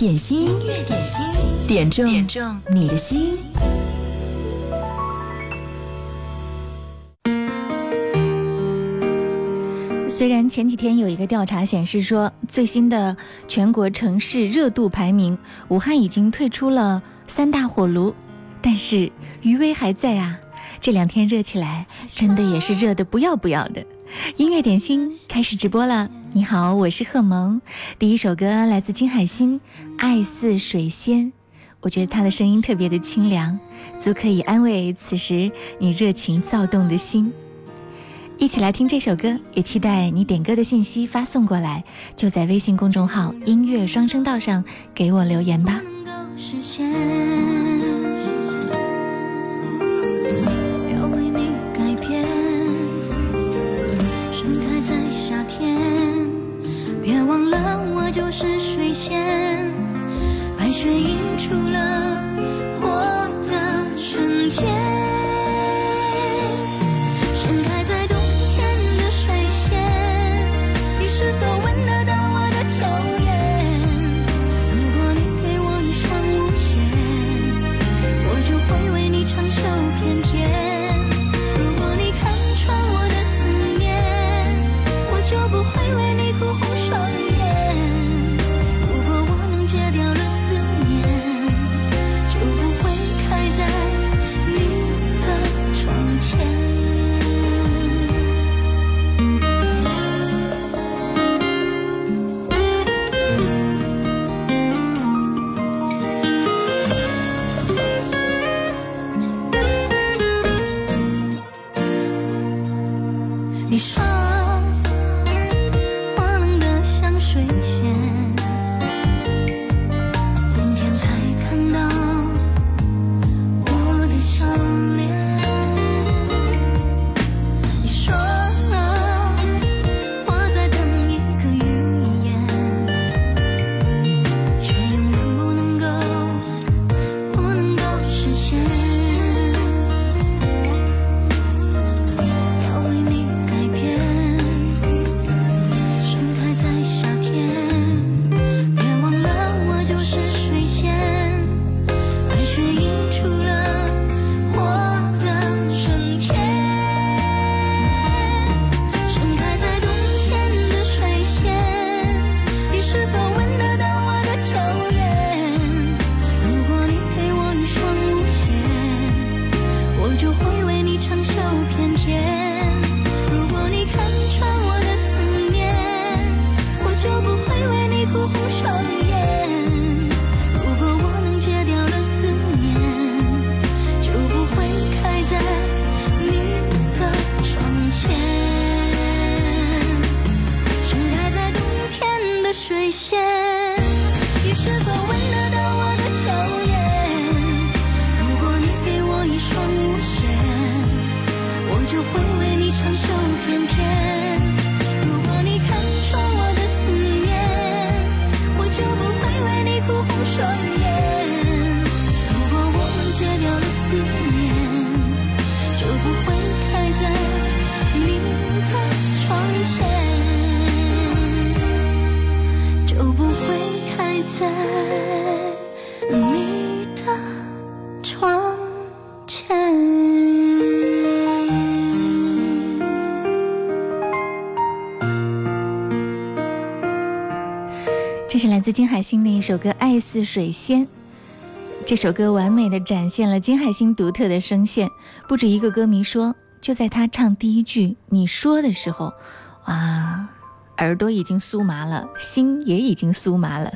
点心，音乐点心，点中点中你的心。虽然前几天有一个调查显示说，最新的全国城市热度排名，武汉已经退出了三大火炉，但是余威还在啊！这两天热起来，真的也是热的不要不要的。音乐点心开始直播了，你好，我是贺萌。第一首歌来自金海心，《爱似水仙》，我觉得他的声音特别的清凉，足可以安慰此时你热情躁动的心。一起来听这首歌，也期待你点歌的信息发送过来，就在微信公众号“音乐双声道”上给我留言吧。别忘了，我就是水仙，白雪映出海心的一首歌《爱似水仙》，这首歌完美的展现了金海心独特的声线。不止一个歌迷说，就在他唱第一句“你说”的时候，哇，耳朵已经酥麻了，心也已经酥麻了。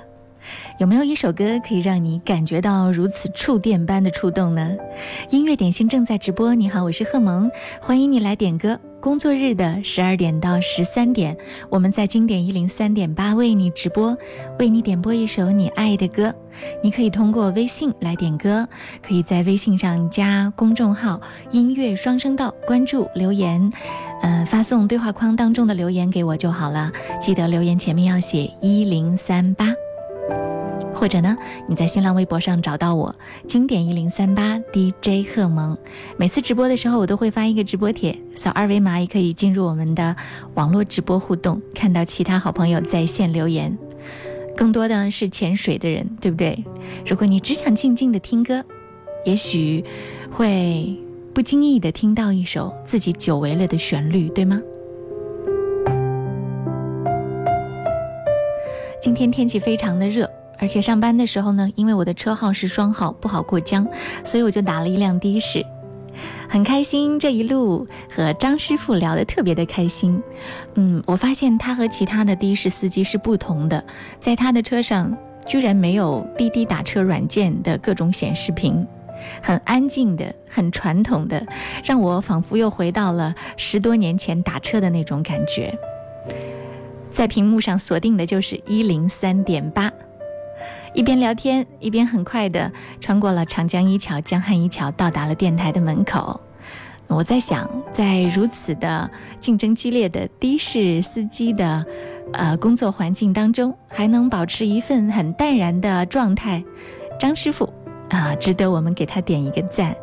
有没有一首歌可以让你感觉到如此触电般的触动呢？音乐点心正在直播，你好，我是贺萌，欢迎你来点歌。工作日的十二点到十三点，我们在经典一零三点八为你直播，为你点播一首你爱的歌。你可以通过微信来点歌，可以在微信上加公众号“音乐双声道”，关注留言，嗯，发送对话框当中的留言给我就好了。记得留言前面要写一零三八。或者呢，你在新浪微博上找到我，经典一零三八 DJ 贺萌。每次直播的时候，我都会发一个直播帖，扫二维码也可以进入我们的网络直播互动，看到其他好朋友在线留言。更多的是潜水的人，对不对？如果你只想静静的听歌，也许会不经意的听到一首自己久违了的旋律，对吗？今天天气非常的热，而且上班的时候呢，因为我的车号是双号，不好过江，所以我就打了一辆的士。很开心，这一路和张师傅聊得特别的开心。嗯，我发现他和其他的的士司机是不同的，在他的车上居然没有滴滴打车软件的各种显示屏，很安静的，很传统的，让我仿佛又回到了十多年前打车的那种感觉。在屏幕上锁定的就是一零三点八。一边聊天，一边很快的穿过了长江一桥、江汉一桥，到达了电台的门口。我在想，在如此的竞争激烈的的士司机的呃工作环境当中，还能保持一份很淡然的状态，张师傅啊，值得我们给他点一个赞。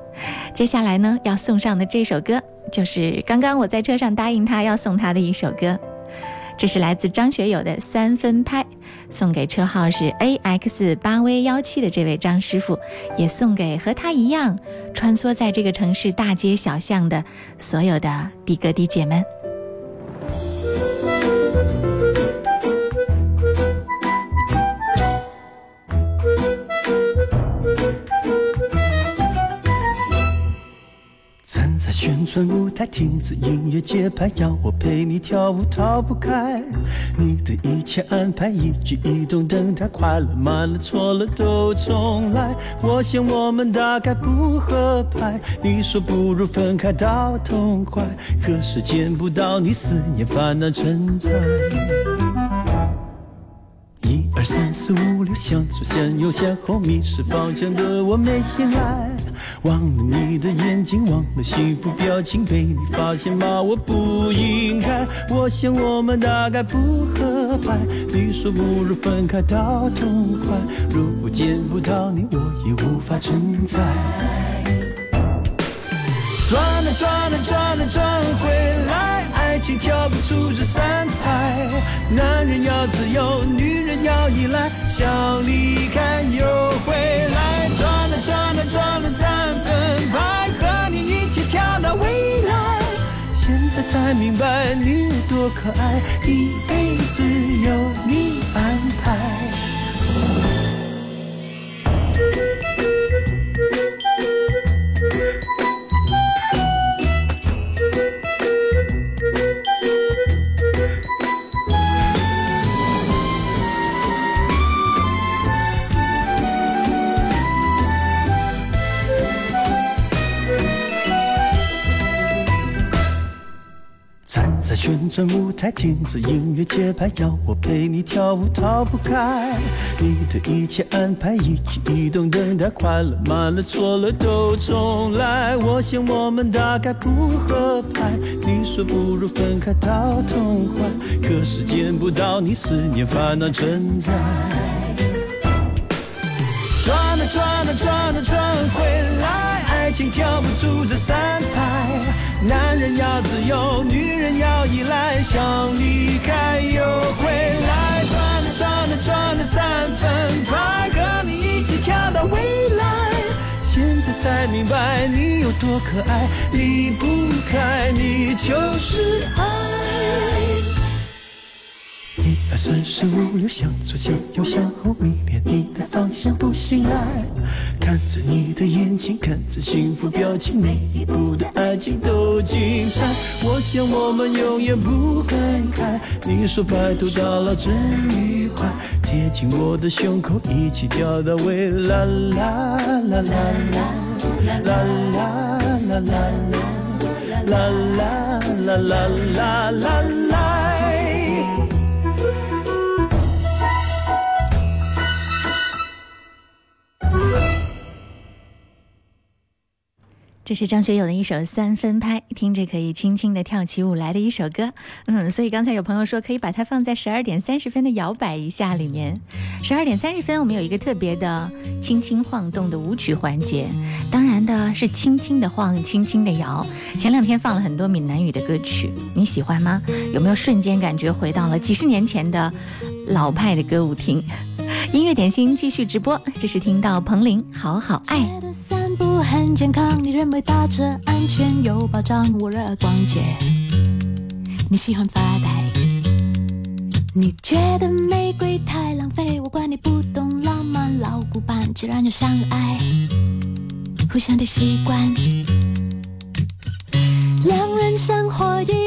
接下来呢，要送上的这首歌，就是刚刚我在车上答应他要送他的一首歌。这是来自张学友的三分拍，送给车号是 A X 八 V 幺七的这位张师傅，也送给和他一样穿梭在这个城市大街小巷的所有的的哥的姐们。青春舞台，停止音乐节拍，要我陪你跳舞，逃不开。你的一切安排，一举一动等待，快乐慢了错了都重来。我想我们大概不合拍，你说不如分开到痛快，可是见不到你，思念泛滥成灾。一二三四五六，向左向右向后，迷失方向的我没醒来。忘了你的眼睛，忘了幸福表情，被你发现骂我不应该。我想我们大概不合拍，你说不如分开到痛快。如果见不到你，我也无法存在。转啊转啊转啊转回来，爱情跳不出这三拍。男人要自由，女人要依赖，想离开又才明白你有多可爱，一辈子有你。转舞台，听着音乐节拍，要我陪你跳舞，逃不开。你的一切安排，一举一动等待，快乐慢了错了都重来。我想我们大概不合拍，你说不如分开到痛快，可是见不到你，思念烦恼成灾。转啊转啊转啊转回来，爱情跳不出这三拍。男人要自由，女人要依赖，想离开又回来，转了转了转了三分快，和你一起跳到未来。现在才明白你有多可爱，离不开你就是爱。一二三四五六，向左向右向后，迷恋你的方向不醒来。看着你的眼睛，看着幸福表情，每一步的爱情都精彩。我想我们永远不分开。你说白头到老真愉快，贴近我的胸口，一起跳到未来。啦啦啦啦啦啦啦啦啦啦啦啦啦啦这是张学友的一首三分拍听着可以轻轻地跳起舞来的一首歌。嗯所以刚才有朋友说可以把它放在十二点三十分的摇摆一下里面。十二点三十分我们有一个特别的轻轻晃动的舞曲环节。当然的是轻轻地晃轻轻地摇。前两天放了很多闽南语的歌曲你喜欢吗？有没有瞬间感觉回到了几十年前的老派的歌舞厅？音乐点心继续直播，这是听到彭羚《好好爱》。觉得散步很健康，你认为打车安全有保障，我热爱逛街，你喜欢发呆。你觉得玫瑰太浪费，我怪你不懂浪漫，老古板，既然有相爱，互相的习惯，两人生活一。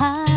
pie.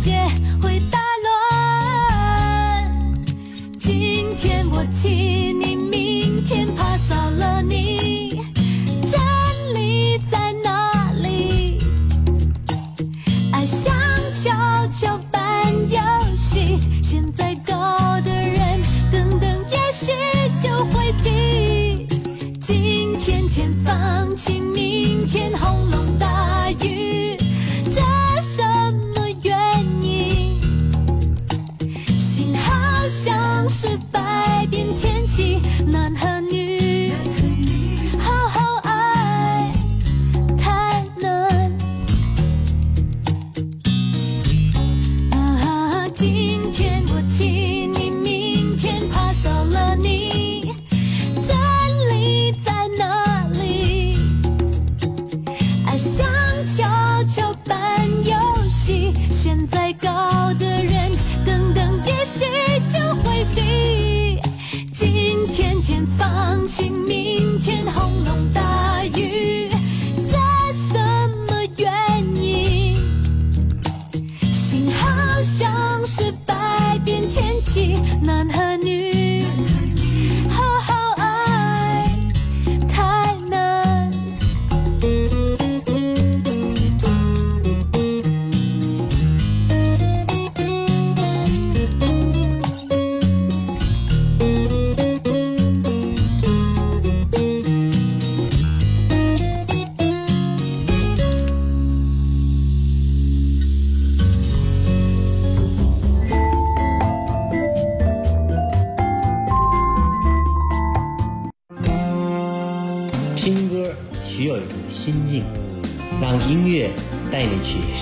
姐我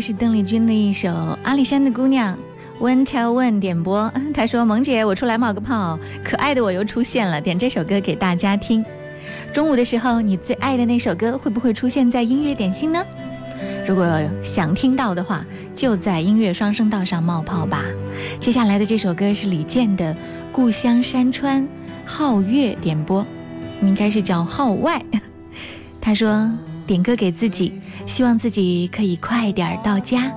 是邓丽君的一首《阿里山的姑娘》，One Tell One 点播。他说：“萌姐，我出来冒个泡，可爱的我又出现了，点这首歌给大家听。中午的时候，你最爱的那首歌会不会出现在音乐点心呢？如果想听到的话，就在音乐双声道上冒泡吧。接下来的这首歌是李健的《故乡山川》，皓月点播，应该是叫皓外。他说。”点歌给自己，希望自己可以快点到家。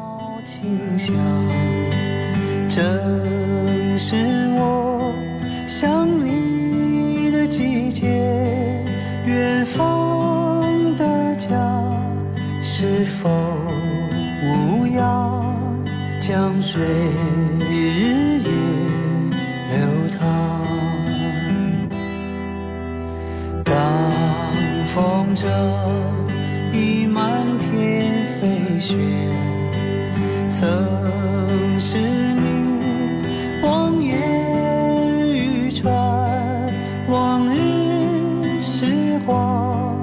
正是我想你的季节，远方的家是否无恙？江水日夜流淌，当风筝。已满天飞雪，曾是你望眼欲穿。往日时光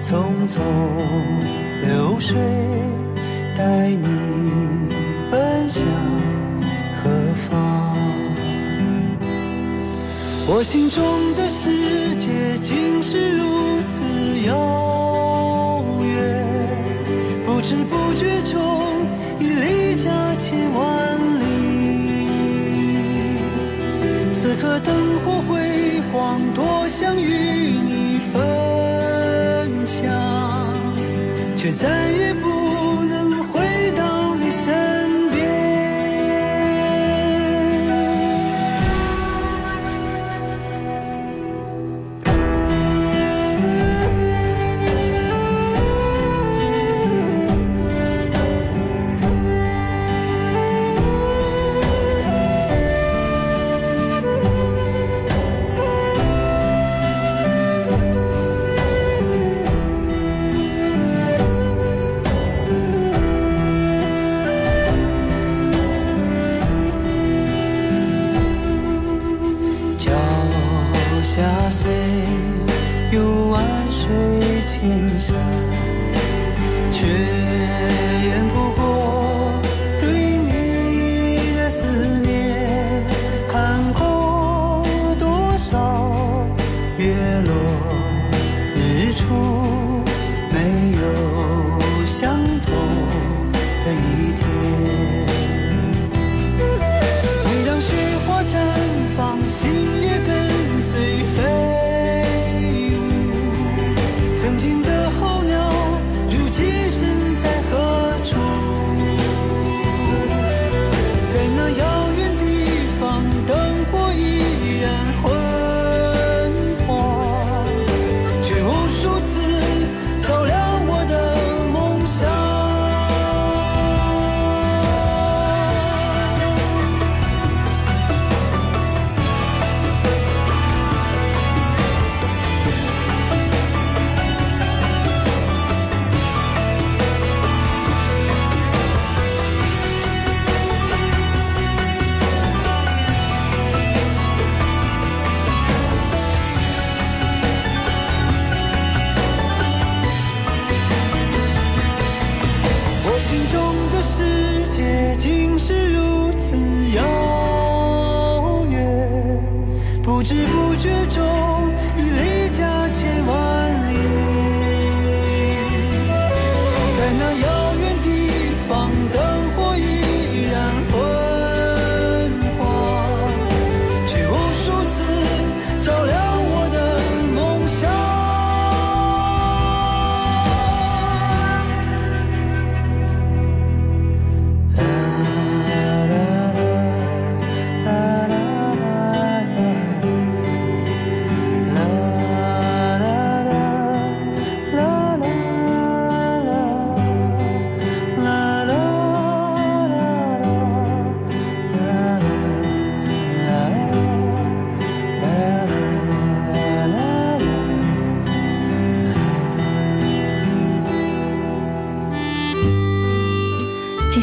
匆匆流水，带你奔向何方？我心中的世界竟是如此遥。不知不觉中已离家千万里，此刻灯火辉煌，多想与你分享，却再也不。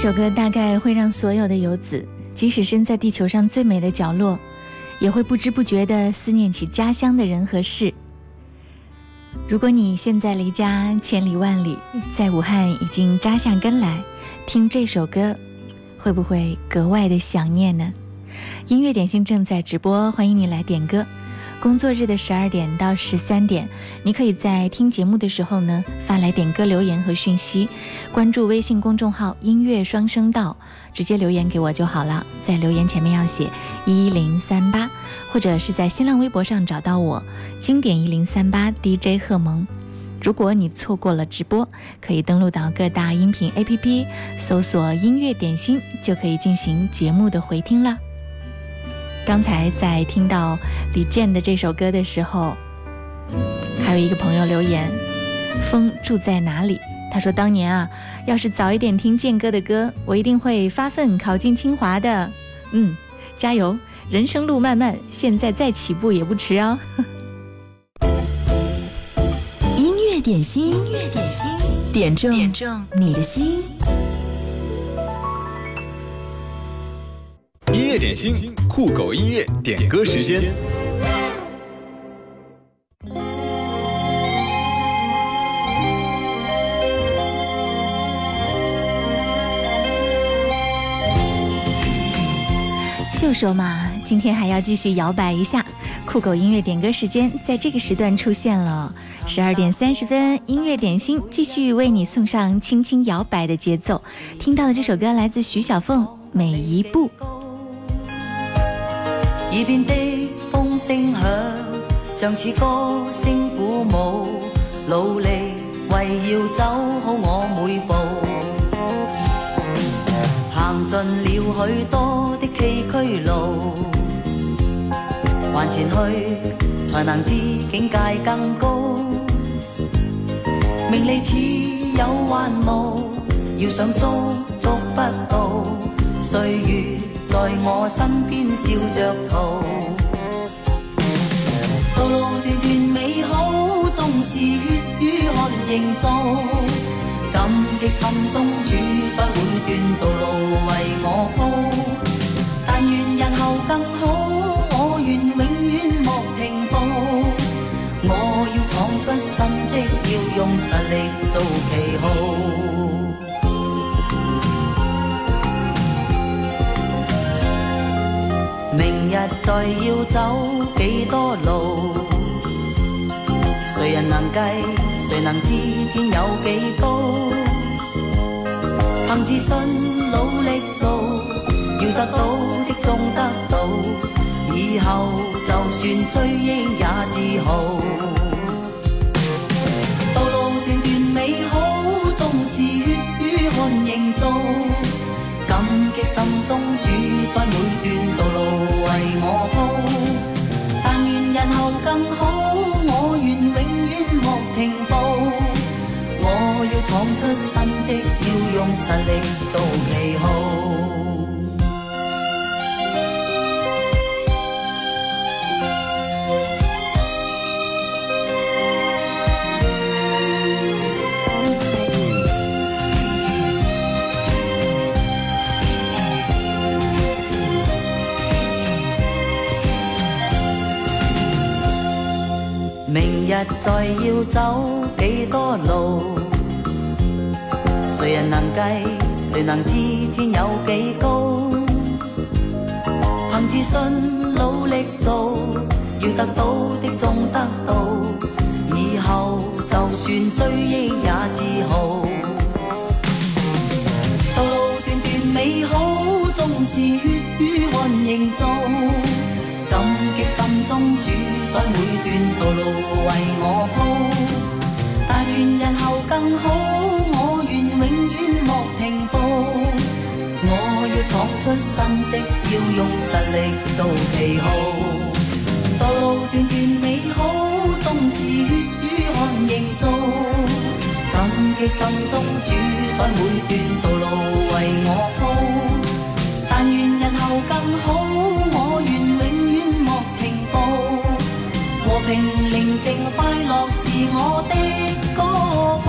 这首歌大概会让所有的游子，即使身在地球上最美的角落，也会不知不觉地思念起家乡的人和事。如果你现在离家千里万里，在武汉已经扎下根来，听这首歌，会不会格外的想念呢？音乐点心正在直播，欢迎你来点歌。工作日的十二点到十三点，你可以在听节目的时候呢发来点歌留言和讯息，关注微信公众号“音乐双声道”，直接留言给我就好了。在留言前面要写一零三八，或者是在新浪微博上找到我“经典一零三八 DJ 贺萌”。如果你错过了直播，可以登录到各大音频 APP，搜索“音乐点心”，就可以进行节目的回听了。刚才在听到李健的这首歌的时候，还有一个朋友留言：“风住在哪里？”他说：“当年啊，要是早一点听健哥的歌，我一定会发奋考进清华的。”嗯，加油！人生路漫漫，现在再起步也不迟哦。音乐点心，音乐点心，点中点中你的心。音乐点心，酷狗音乐点歌时间。就说嘛，今天还要继续摇摆一下。酷狗音乐点歌时间在这个时段出现了，十二点三十分，音乐点心继续为你送上轻轻摇摆的节奏。听到的这首歌来自徐小凤，《每一步》。耳边的風聲響，像似歌聲鼓舞，努力为要走好我每步。行尽了許多的崎嶇路，還前去才能知境界更高。名利似有幻霧，要想捉捉不到，歲月在我身邊笑着逃。道路段段美好，縱是血与汗營造。感激心中主宰每段道路為我鋪，但願日後更好，我願永遠莫停步。我要闖出新績，要用實力做旗號。日再要走几多路，谁人能计？谁能知天有几高？凭自信努力做，要得到的终得到，以后就算追忆也自豪。心中主宰每段道路为我铺，但愿日后更好，我愿永远莫停步。我要闯出新迹，要用实力做旗号。日再要走几多路，谁人能计？谁能知天有几高？凭自信努力做，要得到的终得到，以后就算追忆也自豪。道路段段美好，纵是血与汗营造。感激心中在每段道路为我铺，但愿日后更好，我愿永远莫停步。我要闯出新迹，要用实力做旗号。道路段段美好，纵是血与汗營造。感激心中主宰每段道路为我铺，但愿日后更好，平寧靜快樂是我的歌譜。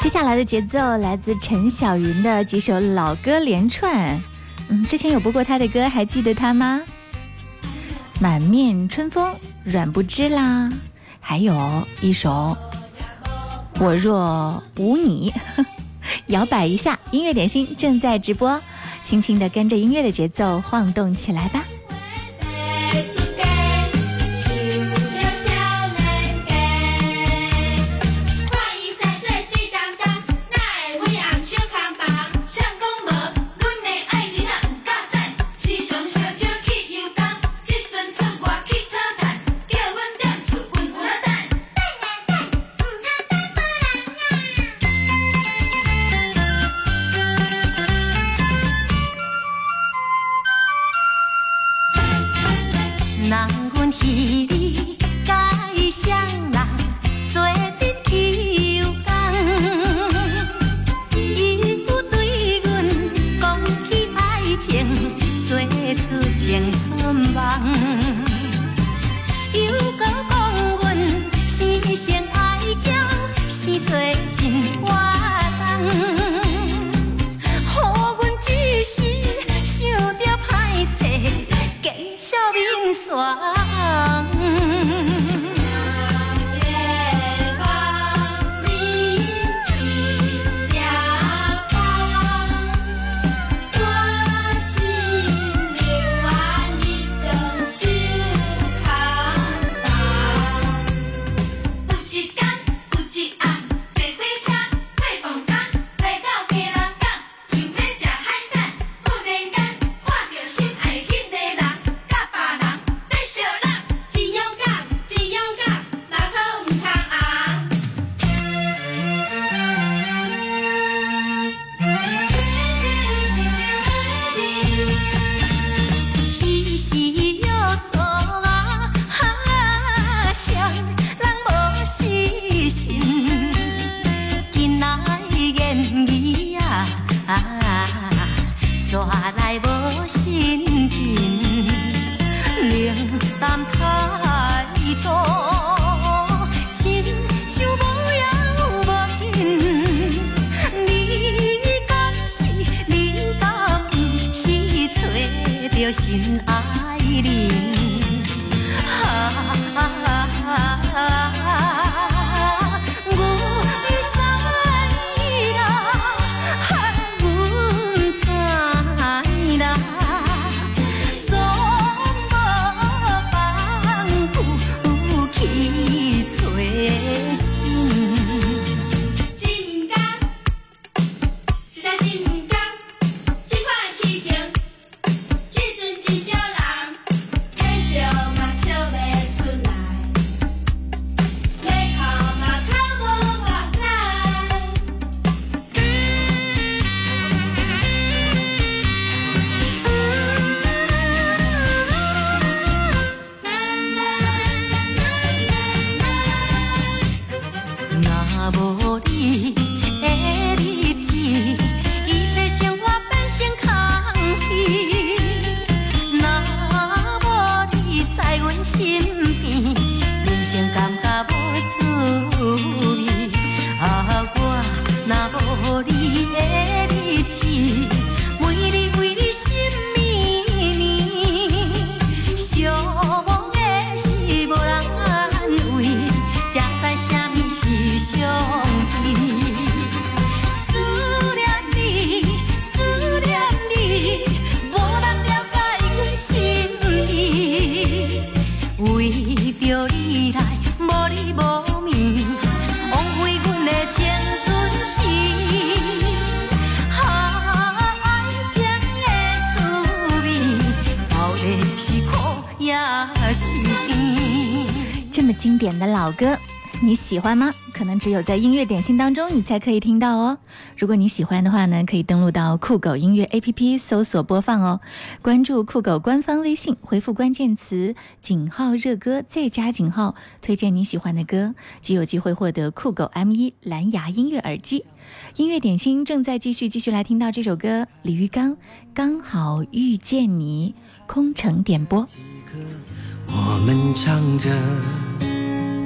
接下来的节奏来自陈小云的几首老歌连串。嗯，之前有播过他的歌，还记得他吗？满面春风，软不知啦，还有一首我若无你，摇摆一下。音乐点心正在直播，轻轻的跟着音乐的节奏晃动起来吧。喜欢吗？可能只有在音乐点心当中你才可以听到哦。如果你喜欢的话呢，可以登录到酷狗音乐 APP 搜索播放哦。关注酷狗官方微信，回复关键词“井号热歌”，再加井号，推荐你喜欢的歌，即有机会获得酷狗 M1 蓝牙音乐耳机。音乐点心正在继续，继续来听到这首歌，李玉刚《刚好遇见你》，空城点播。我们唱着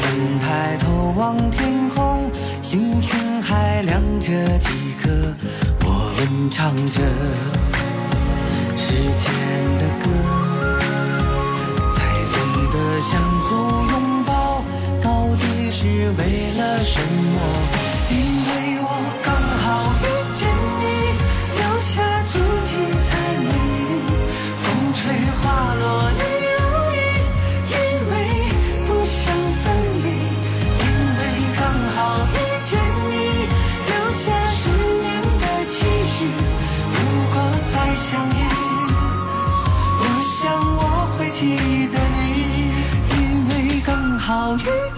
们抬头望天空，星星还亮着几颗。我们唱着时间的歌，才懂得相互拥抱到底是为了什么？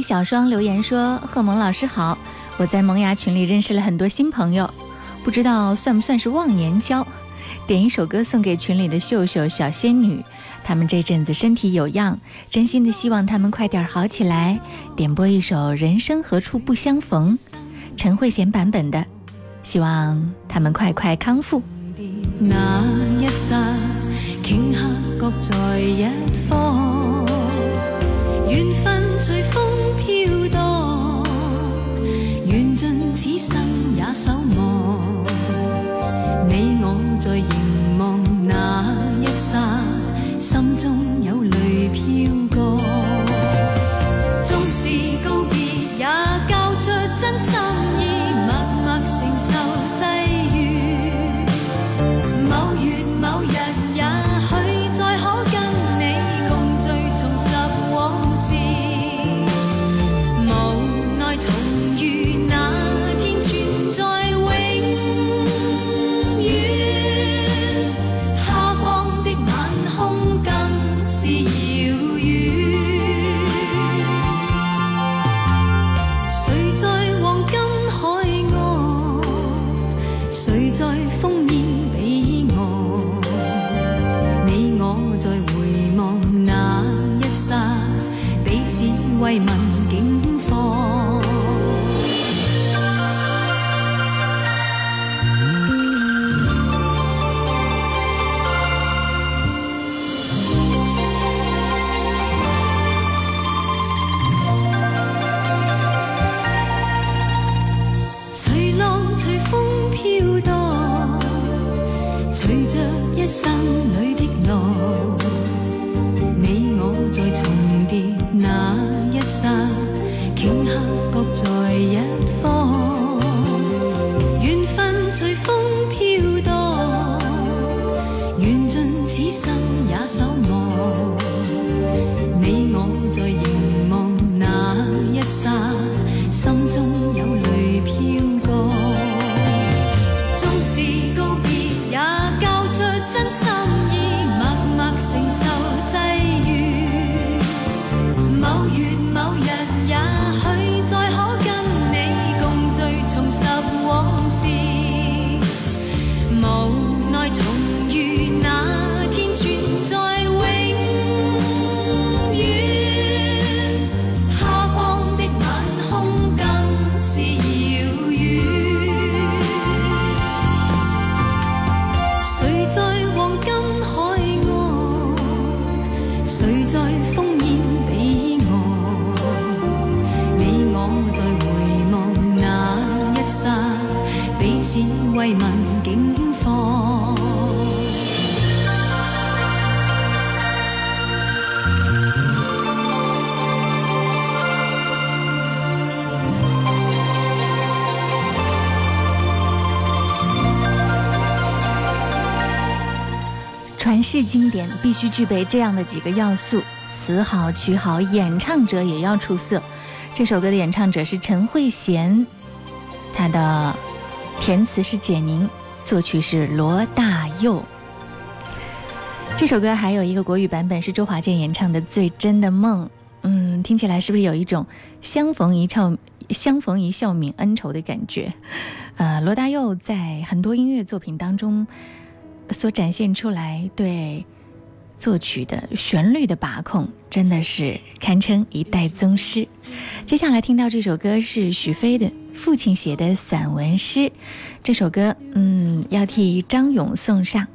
小双留言说：“贺萌老师好，我在萌芽群里认识了很多新朋友，不知道算不算是忘年交。点一首歌送给群里的秀秀、小仙女，他们这阵子身体有恙，真心的希望他们快点好起来。点播一首《人生何处不相逢》，陈慧娴版本的，希望他们快快康复。”那一刹，顷刻各在一方，缘分随风此生也守望。你我在凝望那一刹，慰問谁在？经典必须具备这样的几个要素：词好、曲好，演唱者也要出色。这首歌的演唱者是陈慧娴，她的填词是简宁，作曲是罗大佑。这首歌还有一个国语版本是周华健演唱的《最真的梦》，嗯，听起来是不是有一种相逢一笑相逢一笑泯恩仇的感觉？呃，罗大佑在很多音乐作品当中。所展现出来对作曲的旋律的把控，真的是堪称一代宗师。接下来听到这首歌是许飞的父亲写的散文诗，这首歌嗯要替张勇送上。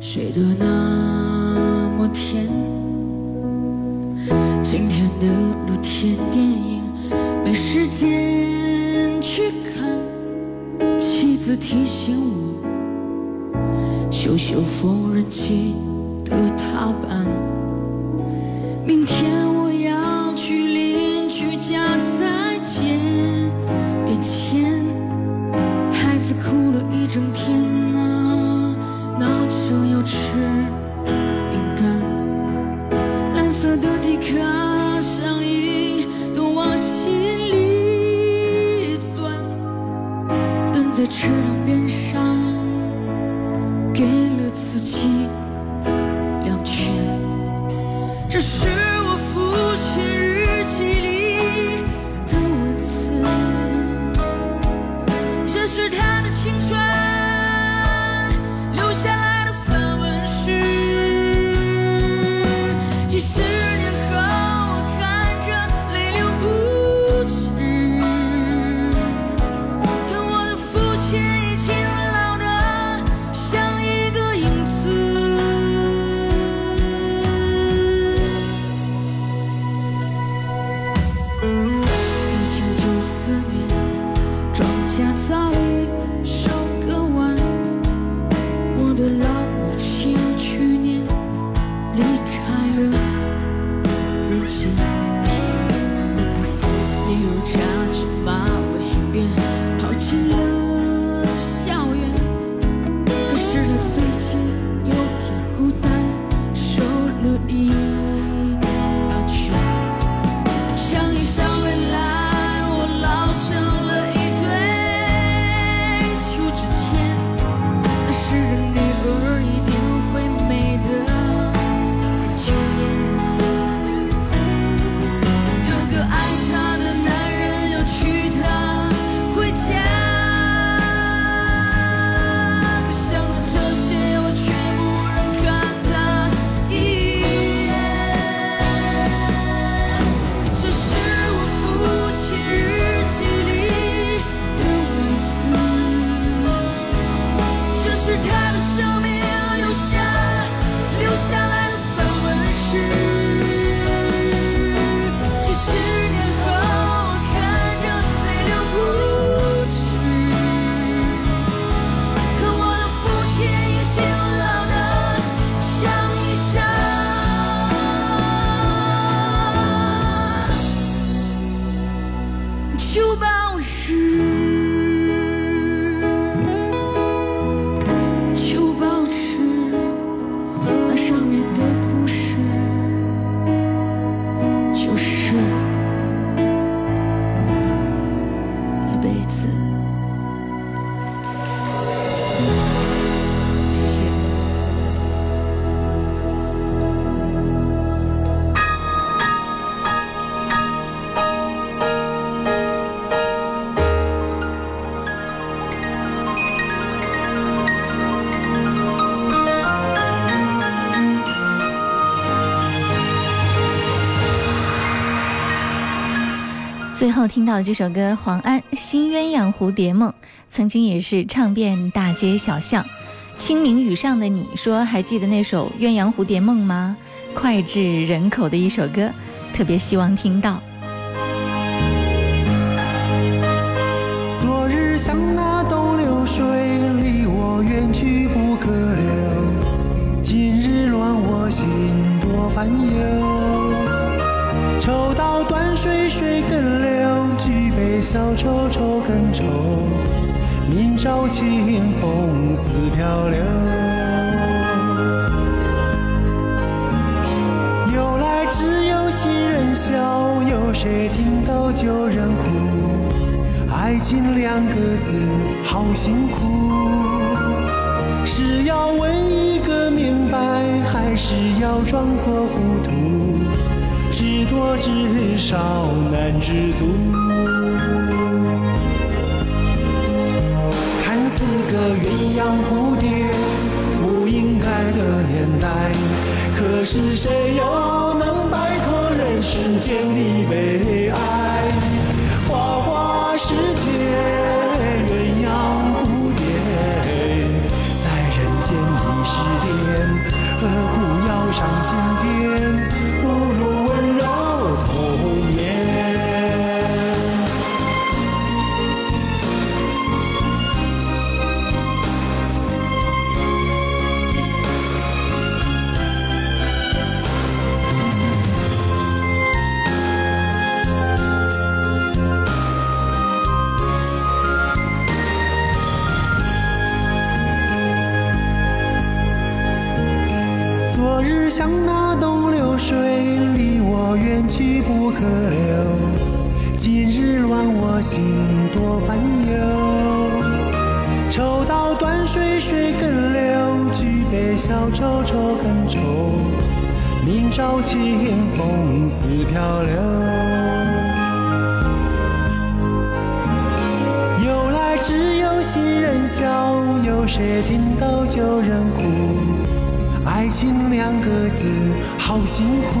睡得那么甜，今天的露天电影没时间去看，妻子提醒我。修修缝纫机的踏板。最后听到这首歌，黄安《新鸳鸯蝴蝶梦》，曾经也是唱遍大街小巷。清明雨上的你说，还记得那首《鸳鸯蝴蝶梦》吗？脍炙人口的一首歌，特别希望听到。昨日像那东流水，离我远去不可留。今日乱我心，多烦忧。抽刀断水，水更流；举杯消愁，愁更愁。明朝清风似飘流。由来只有新人笑，有谁听到旧人哭？爱情两个字好辛苦，是要问一个明白，还是要装作糊涂？知多知少难知足。看似个鸳鸯蝴蝶，不应该的年代，可是谁又能摆脱人世间的悲哀？花花世界，鸳鸯蝴蝶，在人间已是癫，何苦要上青天？心，多烦忧。抽刀断水，水更流；举杯消愁，愁更愁。明朝清风似飘流。由来只有新人笑，有谁听到旧人哭？爱情两个字好辛苦，